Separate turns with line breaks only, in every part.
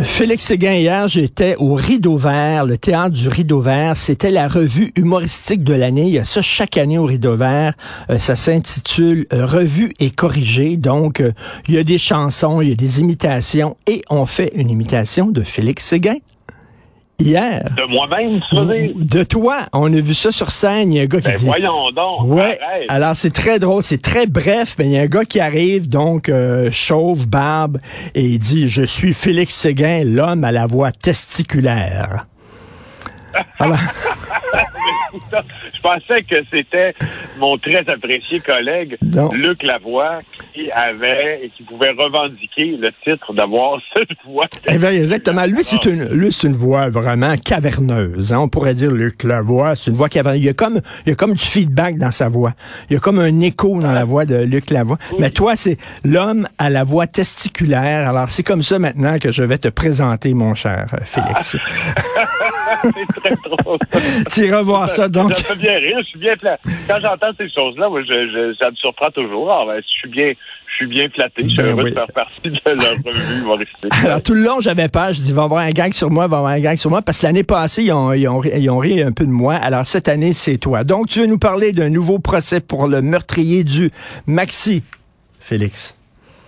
Félix Séguin, hier, j'étais au Rideau Vert, le théâtre du Rideau Vert. C'était la revue humoristique de l'année. Il y a ça chaque année au Rideau Vert. Euh, ça s'intitule euh, Revue et corrigée. Donc, euh, il y a des chansons, il y a des imitations et on fait une imitation de Félix Séguin hier.
De moi-même, tu veux dire?
De toi. On a vu ça sur scène. Il y a un gars qui
Ben,
dit...
voyons donc.
Ouais.
arrête.
Alors c'est très drôle, c'est très bref, mais il y a un gars qui arrive donc euh, chauve, barbe et il dit je suis Félix Séguin, l'homme à la voix testiculaire. Alors,
Je pensais que c'était mon très apprécié collègue
Non.
Luc Lavoie qui avait et qui pouvait revendiquer le titre d'avoir cette voix.
eh bien, exactement. Lui, c'est une, lui, c'est une voix vraiment caverneuse. hein. On pourrait dire Luc Lavoie, c'est une voix caverneuse. Il y a comme, il y a comme du feedback dans sa voix. Il y a comme un écho dans la voix de Luc Lavoie. Mais toi, c'est l'homme à la voix testiculaire. Alors, c'est comme ça maintenant que je vais te présenter, mon cher Félix.
c'est très drôle.
tu iras voir ça, donc.
Ça fait bien rire. Je suis bien fla- Quand j'entends ces choses-là, moi, je, je- ça me surprend toujours. Ah, ben, je suis bien, je suis bien flatté. Je suis
Ben
heureux
oui.
de faire partie de leur revue humoristique.
Alors, tout le long, j'avais peur. Je dis, va avoir un gag sur moi, va avoir un gag sur moi. Parce que l'année passée, ils ont, ils, ont, ri- ils ont ri un peu de moi. Alors, cette année, c'est toi. Donc, tu veux nous parler d'un nouveau procès pour le meurtrier du Maxi, Félix.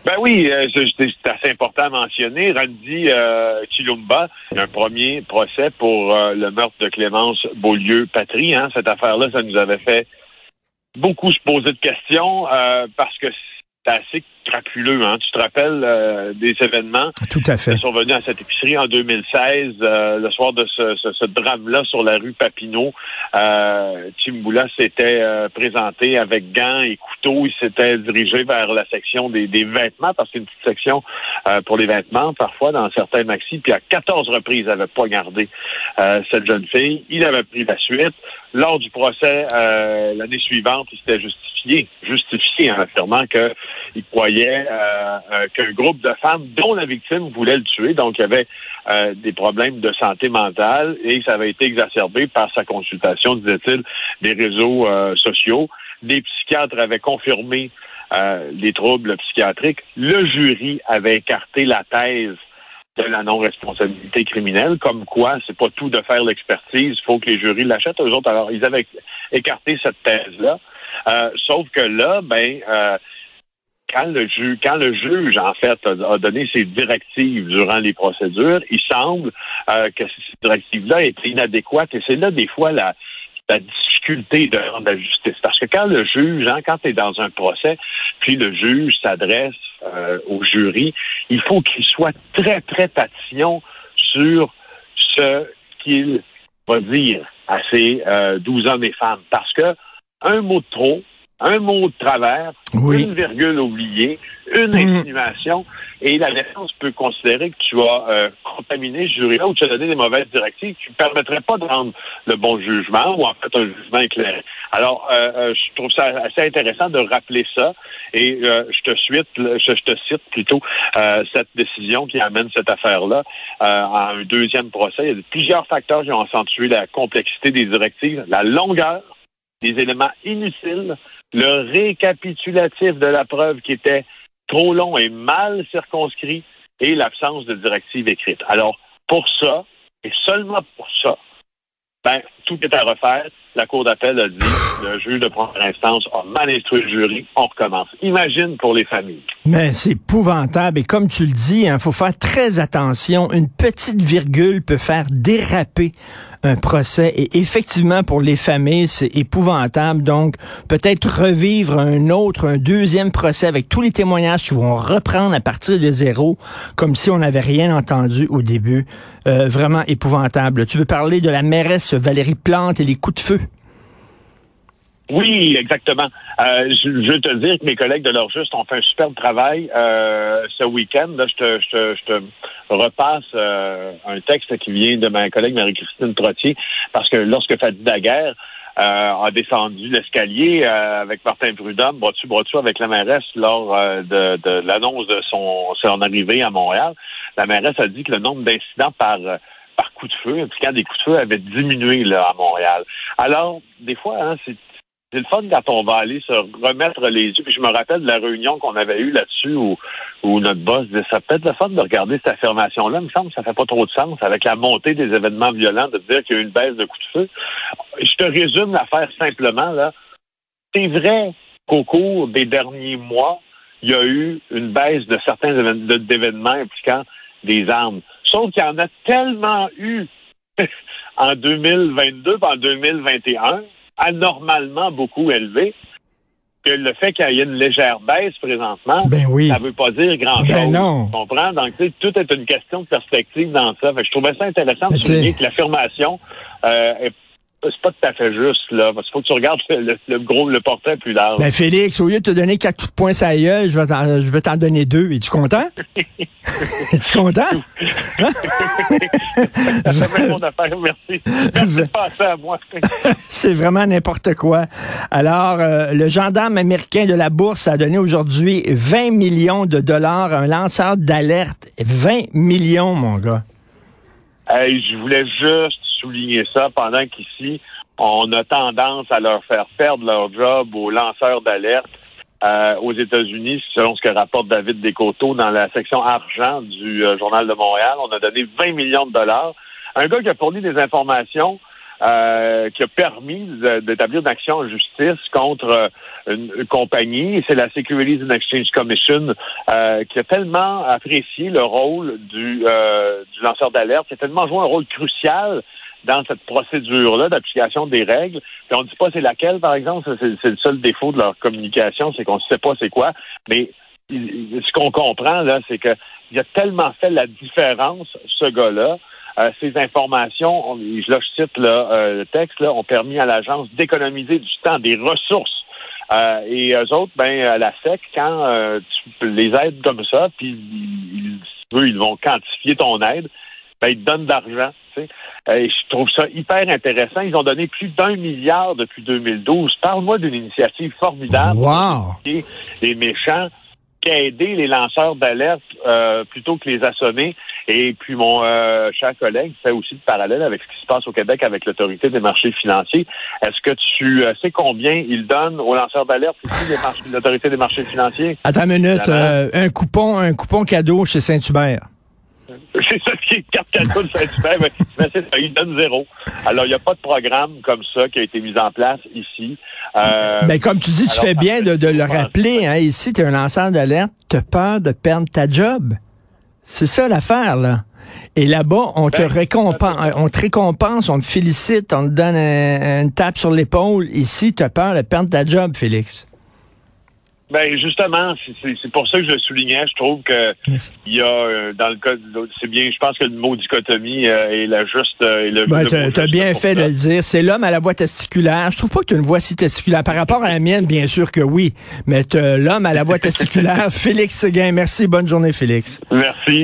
Ben oui, euh, c'est assez important à mentionner. Randy euh, Chilumba, un premier procès pour euh, le meurtre de Clémence Beaulieu-Patrie. Hein. Cette affaire-là, ça nous avait fait beaucoup se poser de questions euh, parce que assez crapuleux. Hein. Tu te rappelles euh, des événements?
Tout à fait.
qui sont venus à cette épicerie en 2016, euh, le soir de ce, ce- ce drame-là sur la rue Papineau. Euh, Chimbula s'était euh, présenté avec gants et couteaux. Il s'était dirigé vers la section des, des vêtements, parce qu'il y a une petite section euh, pour les vêtements, parfois, dans certains maxis. Puis à 14 reprises, il n'avait pas gardé euh, cette jeune fille. Il avait pris la suite. Lors du procès, euh, l'année suivante, il s'était justifié, justifié en affirmant que il croyait euh, euh, qu'un groupe de femmes dont la victime voulait le tuer, donc il y avait euh, des problèmes de santé mentale et ça avait été exacerbé par sa consultation, disait-il, des réseaux sociaux. Des psychiatres avaient confirmé les troubles psychiatriques. Le jury avait écarté la thèse de la non-responsabilité criminelle, comme quoi c'est pas tout de faire l'expertise, il faut que les jurys l'achètent. Eux autres, alors, ils avaient écarté cette thèse-là. Euh, sauf que là, ben, euh, quand le juge, en fait a, donné ses directives durant les procédures, il semble euh, que ces directives-là étaient inadéquates et c'est là des fois la, difficulté de rendre la justice. Parce que quand le juge, hein, quand tu dans un procès, puis le juge s'adresse euh, au jury, il faut qu'il soit très, très tatillon sur ce qu'il va dire à ces euh, 12 hommes et femmes. Parce que un mot de trop, un mot de travers,
Oui.
une virgule oubliée, une
Mm.
insinuation, et la défense peut considérer que tu as euh, contaminé ce jury-là ou tu as donné des mauvaises directives qui ne permettraient pas de rendre le bon jugement ou en fait un jugement éclairé. Alors, euh, euh, je trouve ça assez intéressant de rappeler ça et je te suite, je, je te cite plutôt cette décision qui amène cette affaire-là à un deuxième procès. Il y a plusieurs facteurs qui ont accentué la complexité des directives, la longueur, des éléments inutiles, le récapitulatif de la preuve qui était trop long et mal circonscrit et l'absence de directive écrite. Alors, pour ça, et seulement pour ça, ben, tout est à refaire. La Cour d'appel a dit, le juge de première instance a mal instruit le jury, on recommence. Imagine pour les familles.
Mais c'est épouvantable. Et comme tu le dis, il faut faire très attention. Une petite virgule peut faire déraper un procès. Et effectivement, pour les familles, c'est épouvantable. Donc, peut-être revivre un autre, un deuxième procès avec tous les témoignages qui vont reprendre à partir de zéro, comme si on n'avait rien entendu au début. Euh, vraiment épouvantable. Tu veux parler de la mairesse Valérie Plante et les coups de feu?
Oui, exactement. Euh, je, veux te dire que mes collègues de leur juste ont fait un superbe travail euh, ce week-end. Je te, repasse euh, un texte qui vient de ma collègue Marie-Christine Trottier, parce que lorsque Fadi Daguerre a descendu l'escalier avec Martin Prudhomme, bras dessus, bras dessous avec la mairesse lors de, de l'annonce de son, son arrivée à Montréal, la mairesse a dit que le nombre d'incidents par par coup de feu, impliquant des coups de feu, avait diminué là, à Montréal. Alors, des fois, hein, c'est c'est le fun quand on va aller se remettre les yeux. Puis je me rappelle de la réunion qu'on avait eue là-dessus où, où notre boss disait ça peut être le fun de regarder cette affirmation-là. Il me semble que ça fait pas trop de sens avec la montée des événements violents de dire qu'il y a eu une baisse de coups de feu. Je te résume l'affaire simplement là. C'est vrai qu'au cours des derniers mois, il y a eu une baisse de certains événements impliquant des armes. Sauf qu'il y en a tellement eu en 2022 en 2021 anormalement beaucoup élevé que le fait qu'il y ait une légère baisse présentement,
ben
ça ne veut pas dire grand-chose.
Ben non.
Tu comprends? Donc, tout est une question de perspective dans ça. je trouvais ça intéressant de souligner que l'affirmation euh, est c'est pas tout à fait juste, là. Parce qu'il faut que tu regardes le, gros, le portrait plus large.
Ben, Félix, au lieu de te donner quatre points à gueule, je vais t'en, je vais t'en donner deux. Es-tu content? Es-tu content?
ça fait mon affaire, merci. Merci de à moi.
C'est vraiment n'importe quoi. Alors, euh, le gendarme américain de la bourse a donné aujourd'hui 20 millions de dollars à un lanceur d'alerte. 20 millions, mon gars.
Hey, je voulais juste souligner ça pendant qu'ici, on a tendance à leur faire perdre leur job aux lanceurs d'alerte euh, aux États-Unis, selon ce que rapporte David Descoteaux dans la section argent du euh, Journal de Montréal. On a donné 20 millions de dollars. Un gars qui a fourni des informations euh, qui a permis d'établir une action en justice contre une, compagnie. C'est la Securities and Exchange Commission qui a tellement apprécié le rôle du, du lanceur d'alerte, qui a tellement joué un rôle crucial dans cette procédure-là d'application des règles. Puis on ne dit pas c'est laquelle, par exemple. C'est le seul défaut de leur communication, c'est qu'on ne sait pas c'est quoi. Mais ce qu'on comprend, là, c'est qu'il a tellement fait la différence, ce gars-là. Euh, ces informations, là, je cite euh, le texte, ont permis à l'agence d'économiser du temps, des ressources. Euh, et eux autres, ben, à la SEC, quand tu les aides comme ça, puis ils, ils vont quantifier ton aide, ben, ils te donnent d'argent. Euh, je trouve ça hyper intéressant. Ils ont donné plus d'un milliard depuis 2012. Parle-moi d'une initiative formidable.
Wow.
Les méchants qui a aidé les lanceurs d'alerte euh, plutôt que les assommer. Et puis mon euh, cher collègue fait aussi le parallèle avec ce qui se passe au Québec avec l'autorité des marchés financiers. Est-ce que tu sais combien ils donnent aux lanceurs d'alerte ici l'autorité des marchés financiers?
Attends une minute, un coupon, un coupon cadeau chez Saint-Hubert.
C'est ça carte cadeau de Saint-Hubert, mais, mais c'est ça, il donne zéro. Alors, il n'y a pas de programme comme ça qui a été mis en place ici.
Euh, ben, comme tu dis, tu fais bien de, de le rappeler. Hein, ici, tu es un lanceur d'alerte, tu as peur de perdre ta job. C'est ça l'affaire, là. Et là-bas, on te ben, récompense, on te récompense, on te félicite, on te donne une tape sur l'épaule. Ici, tu as peur de perdre ta job, Félix.
Ben justement, c'est pour ça que je soulignais. Je trouve que il y a euh, dans le cas, c'est bien. Je pense que le mot dichotomie euh, est la juste. Euh, le,
ben, tu as bien fait de le dire. C'est l'homme à la voix testiculaire. Je trouve pas que tu as une voix si testiculaire. Par rapport à la mienne, bien sûr que oui. Mais l'homme à la voix testiculaire, Félix Seguin. Merci. Bonne journée, Félix.
Merci.